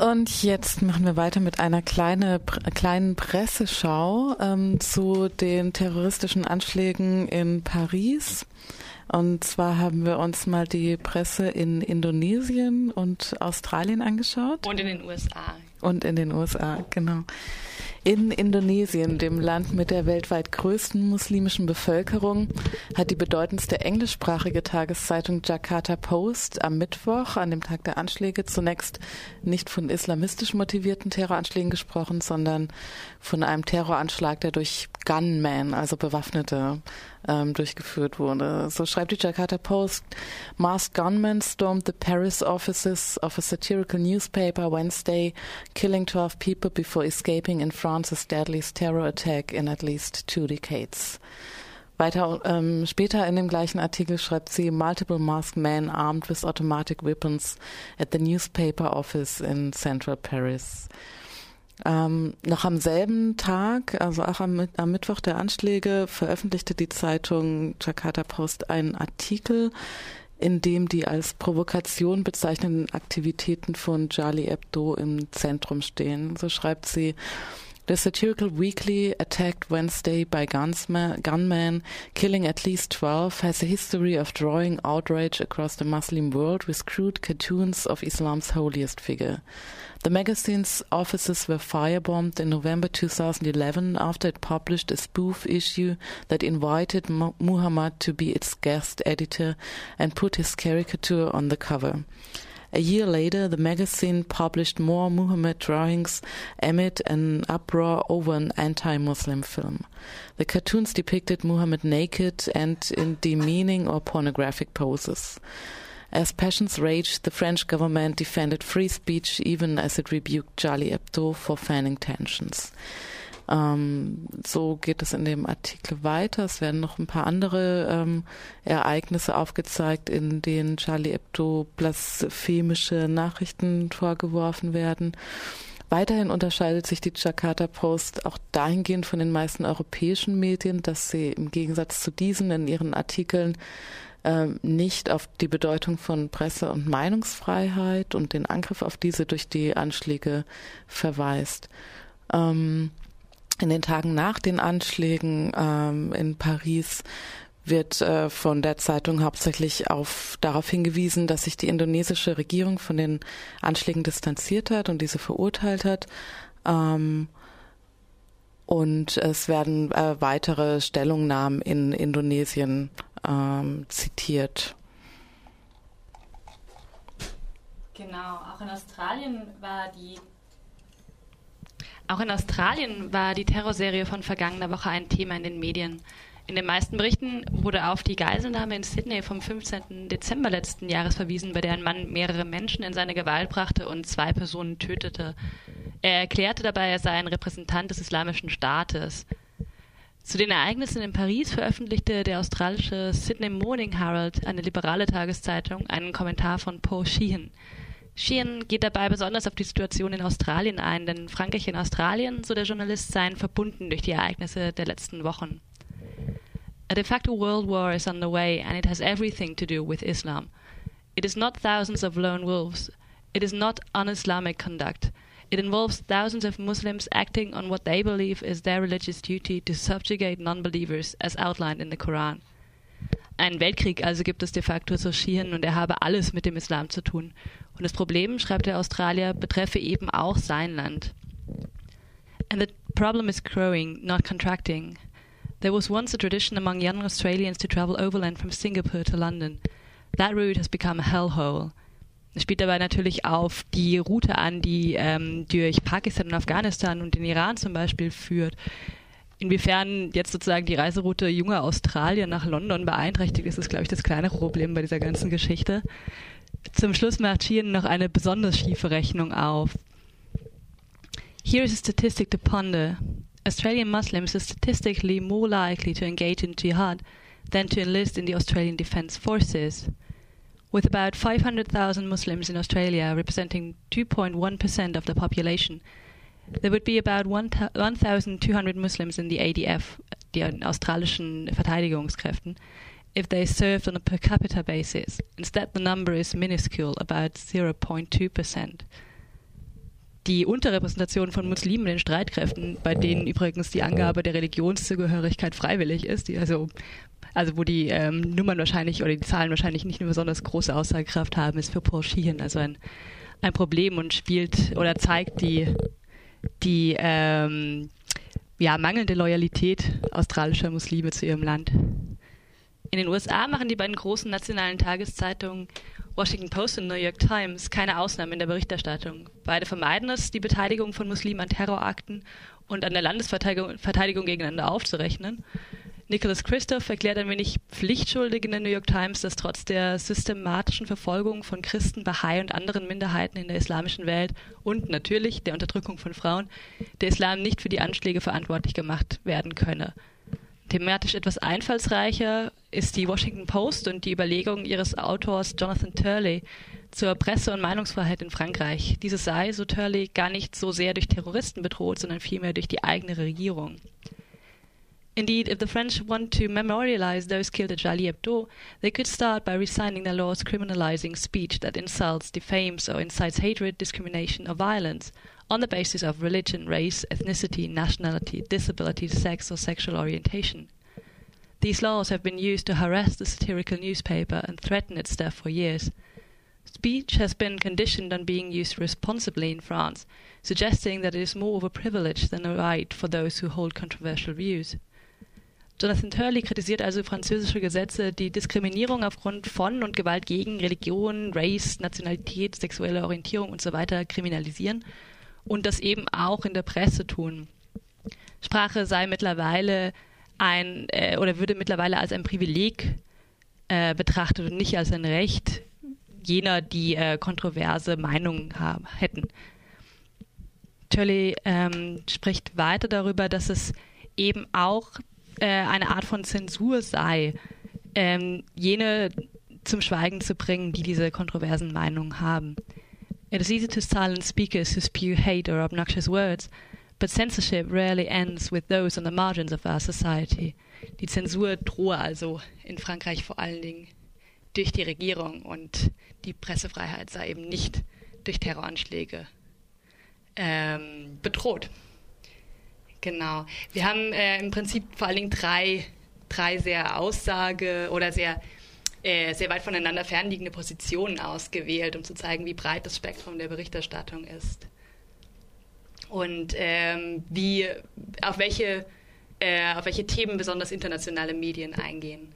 Und jetzt machen wir weiter mit einer kleine, kleinen Presseschau ähm, zu den terroristischen Anschlägen in Paris. Und zwar haben wir uns mal die Presse in Indonesien und Australien angeschaut. Und in den USA. Und in den USA, genau. In Indonesien, dem Land mit der weltweit größten muslimischen Bevölkerung, hat die bedeutendste englischsprachige Tageszeitung Jakarta Post am Mittwoch, an dem Tag der Anschläge, zunächst nicht von islamistisch motivierten Terroranschlägen gesprochen, sondern von einem Terroranschlag, der durch Gunmen, also Bewaffnete, ähm, durchgeführt wurde. So schreibt die Jakarta Post, Masked gunmen stormed the Paris offices of a satirical newspaper Wednesday, killing 12 people before escaping in France's deadliest terror attack in at least two decades. Weiter ähm, später in dem gleichen Artikel schreibt sie Multiple masked men armed with automatic weapons at the newspaper office in central Paris. Ähm, noch am selben Tag, also auch am, am, Mittwoch der Anschläge, veröffentlichte die Zeitung Jakarta Post einen Artikel, in dem die als Provokation bezeichneten Aktivitäten von Charlie Hebdo im Zentrum stehen. So schreibt sie, The satirical weekly, attacked Wednesday by gunmen, killing at least 12, has a history of drawing outrage across the Muslim world with crude cartoons of Islam's holiest figure. The magazine's offices were firebombed in November 2011 after it published a spoof issue that invited Muhammad to be its guest editor and put his caricature on the cover. A year later, the magazine published more Muhammad drawings amid an uproar over an anti-Muslim film. The cartoons depicted Muhammad naked and in demeaning or pornographic poses. As passions raged, the French government defended free speech even as it rebuked Charlie Hebdo for fanning tensions. Ähm, so geht es in dem Artikel weiter. Es werden noch ein paar andere ähm, Ereignisse aufgezeigt, in denen Charlie Hebdo blasphemische Nachrichten vorgeworfen werden. Weiterhin unterscheidet sich die Jakarta Post auch dahingehend von den meisten europäischen Medien, dass sie im Gegensatz zu diesen in ihren Artikeln ähm, nicht auf die Bedeutung von Presse- und Meinungsfreiheit und den Angriff auf diese durch die Anschläge verweist. Ähm, in den Tagen nach den Anschlägen ähm, in Paris wird äh, von der Zeitung hauptsächlich auf darauf hingewiesen, dass sich die indonesische Regierung von den Anschlägen distanziert hat und diese verurteilt hat. Ähm, und es werden äh, weitere Stellungnahmen in Indonesien ähm, zitiert. Genau, auch in Australien war die auch in Australien war die Terrorserie von vergangener Woche ein Thema in den Medien. In den meisten Berichten wurde auf die Geiselnahme in Sydney vom 15. Dezember letzten Jahres verwiesen, bei der ein Mann mehrere Menschen in seine Gewalt brachte und zwei Personen tötete. Er erklärte dabei, er sei ein Repräsentant des Islamischen Staates. Zu den Ereignissen in Paris veröffentlichte der australische Sydney Morning Herald, eine liberale Tageszeitung, einen Kommentar von Paul Sheehan. Sheehan geht dabei besonders auf die Situation in Australien ein, denn Frankreich und Australien, so der Journalist, seien verbunden durch die Ereignisse der letzten Wochen. A de facto world war is on the way and it has everything to do with Islam. It is not thousands of lone wolves. It is not un-Islamic conduct. It involves thousands of Muslims acting on what they believe is their religious duty to subjugate non-believers as outlined in the Quran. Ein Weltkrieg also gibt es de facto zu schieren und er habe alles mit dem Islam zu tun. Und das Problem, schreibt der Australier, betreffe eben auch sein Land. And the problem is growing, not contracting. There was once a tradition among young Australians to travel overland from Singapore to London. That route has become a hellhole spielt dabei natürlich auf die Route an, die ähm, durch Pakistan und Afghanistan und den Iran zum Beispiel führt. Inwiefern jetzt sozusagen die Reiseroute junger Australier nach London beeinträchtigt ist, ist, glaube ich, das kleinere Problem bei dieser ganzen Geschichte. Zum Schluss macht Sheehan noch eine besonders schiefe Rechnung auf. Here is a statistic to ponder. Australian Muslims are statistically more likely to engage in jihad than to enlist in the Australian Defence Forces. With about 500,000 Muslims in Australia representing 2.1% of the population, there would be about 1,200 Muslims in the ADF, den australischen Verteidigungskräften, if they served on a per capita basis. Instead, the number is minuscule, about 0.2%. die Unterrepräsentation von Muslimen in den Streitkräften, bei denen übrigens die Angabe der Religionszugehörigkeit freiwillig ist, die also also wo die ähm, Nummern wahrscheinlich oder die Zahlen wahrscheinlich nicht eine besonders große Aussagekraft haben, ist für Sheehan also ein, ein Problem und spielt oder zeigt die, die ähm, ja, mangelnde Loyalität australischer Muslime zu ihrem Land. In den USA machen die beiden großen nationalen Tageszeitungen Washington Post und New York Times keine Ausnahme in der Berichterstattung. Beide vermeiden es, die Beteiligung von Muslimen an Terrorakten und an der Landesverteidigung gegeneinander aufzurechnen. Nicholas Christoph erklärt ein wenig pflichtschuldig in der New York Times, dass trotz der systematischen Verfolgung von Christen, Bahai und anderen Minderheiten in der islamischen Welt und natürlich der Unterdrückung von Frauen der Islam nicht für die Anschläge verantwortlich gemacht werden könne. Thematisch etwas einfallsreicher ist die Washington Post und die Überlegung ihres Autors Jonathan Turley zur Presse- und Meinungsfreiheit in Frankreich. Diese sei, so Turley, gar nicht so sehr durch Terroristen bedroht, sondern vielmehr durch die eigene Regierung. Indeed, if the French want to memorialize those killed at Charlie Hebdo, they could start by resigning their laws criminalizing speech that insults, defames, or incites hatred, discrimination, or violence on the basis of religion, race, ethnicity, nationality, disability, sex, or sexual orientation. These laws have been used to harass the satirical newspaper and threaten its staff for years. Speech has been conditioned on being used responsibly in France, suggesting that it is more of a privilege than a right for those who hold controversial views. Jonathan Turley kritisiert also französische Gesetze, die Diskriminierung aufgrund von und Gewalt gegen Religion, Race, Nationalität, sexuelle Orientierung und so weiter kriminalisieren und das eben auch in der Presse tun. Sprache sei mittlerweile ein äh, oder würde mittlerweile als ein Privileg äh, betrachtet und nicht als ein Recht jener, die äh, kontroverse Meinungen hätten. Turley ähm, spricht weiter darüber, dass es eben auch äh, eine Art von Zensur sei, ähm, jene zum Schweigen zu bringen, die diese kontroversen Meinungen haben. It is easy to silence speakers who spew hate or obnoxious words, but censorship rarely ends with those on the margins of our society. Die Zensur drohe also in Frankreich vor allen Dingen durch die Regierung und die Pressefreiheit sei eben nicht durch Terroranschläge ähm, bedroht. Genau. Wir haben äh, im Prinzip vor allen Dingen drei, drei sehr Aussage oder sehr, äh, sehr weit voneinander fernliegende Positionen ausgewählt, um zu zeigen, wie breit das Spektrum der Berichterstattung ist. Und ähm, wie, auf, welche, äh, auf welche Themen besonders internationale Medien eingehen.